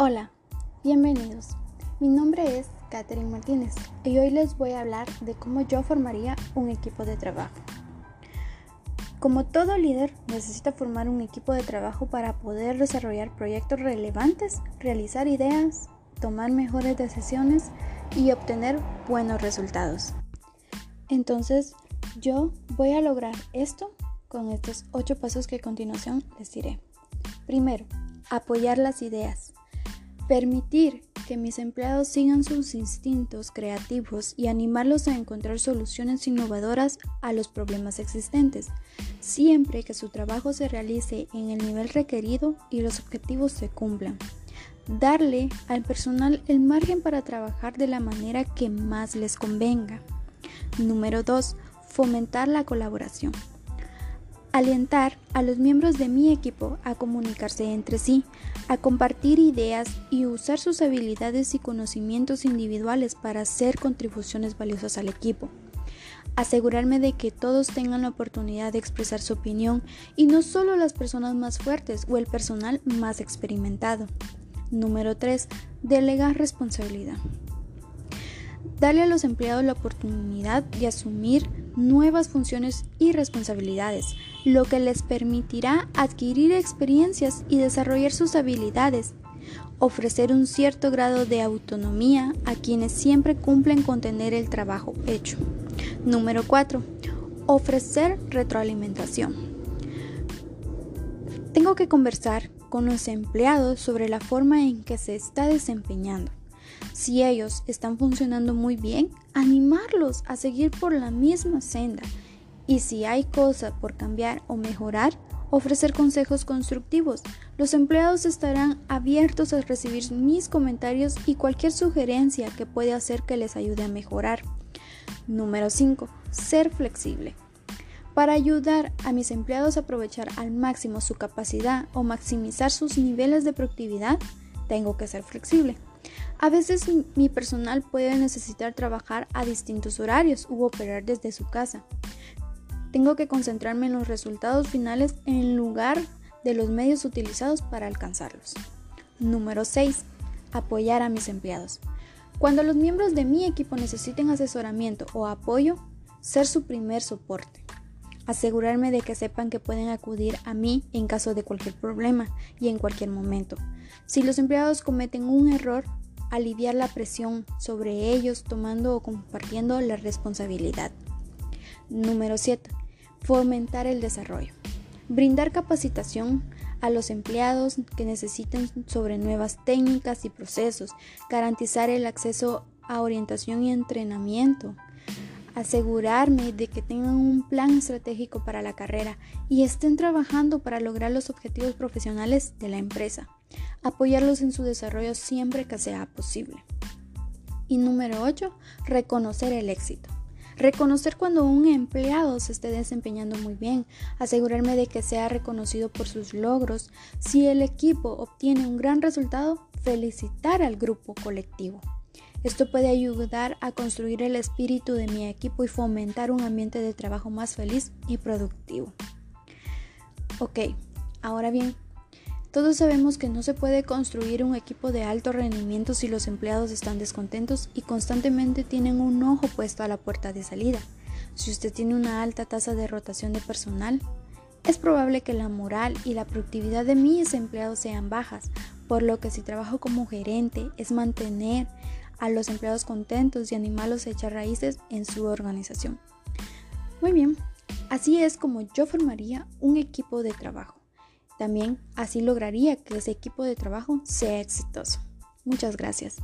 Hola, bienvenidos. Mi nombre es Catherine Martínez y hoy les voy a hablar de cómo yo formaría un equipo de trabajo. Como todo líder necesita formar un equipo de trabajo para poder desarrollar proyectos relevantes, realizar ideas, tomar mejores decisiones y obtener buenos resultados. Entonces, yo voy a lograr esto con estos ocho pasos que a continuación les diré. Primero, apoyar las ideas. Permitir que mis empleados sigan sus instintos creativos y animarlos a encontrar soluciones innovadoras a los problemas existentes, siempre que su trabajo se realice en el nivel requerido y los objetivos se cumplan. Darle al personal el margen para trabajar de la manera que más les convenga. Número 2. Fomentar la colaboración. Alientar a los miembros de mi equipo a comunicarse entre sí, a compartir ideas y usar sus habilidades y conocimientos individuales para hacer contribuciones valiosas al equipo. Asegurarme de que todos tengan la oportunidad de expresar su opinión y no solo las personas más fuertes o el personal más experimentado. Número 3. Delegar responsabilidad. Darle a los empleados la oportunidad de asumir nuevas funciones y responsabilidades, lo que les permitirá adquirir experiencias y desarrollar sus habilidades. Ofrecer un cierto grado de autonomía a quienes siempre cumplen con tener el trabajo hecho. Número 4. Ofrecer retroalimentación. Tengo que conversar con los empleados sobre la forma en que se está desempeñando si ellos están funcionando muy bien, animarlos a seguir por la misma senda. Y si hay cosas por cambiar o mejorar, ofrecer consejos constructivos. Los empleados estarán abiertos a recibir mis comentarios y cualquier sugerencia que pueda hacer que les ayude a mejorar. Número 5. Ser flexible. Para ayudar a mis empleados a aprovechar al máximo su capacidad o maximizar sus niveles de productividad, tengo que ser flexible. A veces mi personal puede necesitar trabajar a distintos horarios u operar desde su casa. Tengo que concentrarme en los resultados finales en lugar de los medios utilizados para alcanzarlos. Número 6. Apoyar a mis empleados. Cuando los miembros de mi equipo necesiten asesoramiento o apoyo, ser su primer soporte. Asegurarme de que sepan que pueden acudir a mí en caso de cualquier problema y en cualquier momento. Si los empleados cometen un error, aliviar la presión sobre ellos tomando o compartiendo la responsabilidad. Número 7. Fomentar el desarrollo. Brindar capacitación a los empleados que necesiten sobre nuevas técnicas y procesos, garantizar el acceso a orientación y entrenamiento, asegurarme de que tengan un plan estratégico para la carrera y estén trabajando para lograr los objetivos profesionales de la empresa apoyarlos en su desarrollo siempre que sea posible. Y número 8, reconocer el éxito. Reconocer cuando un empleado se esté desempeñando muy bien, asegurarme de que sea reconocido por sus logros. Si el equipo obtiene un gran resultado, felicitar al grupo colectivo. Esto puede ayudar a construir el espíritu de mi equipo y fomentar un ambiente de trabajo más feliz y productivo. Ok, ahora bien, todos sabemos que no se puede construir un equipo de alto rendimiento si los empleados están descontentos y constantemente tienen un ojo puesto a la puerta de salida. Si usted tiene una alta tasa de rotación de personal, es probable que la moral y la productividad de mis empleados sean bajas, por lo que si trabajo como gerente es mantener a los empleados contentos y animarlos a echar raíces en su organización. Muy bien, así es como yo formaría un equipo de trabajo. También así lograría que ese equipo de trabajo sea exitoso. Muchas gracias.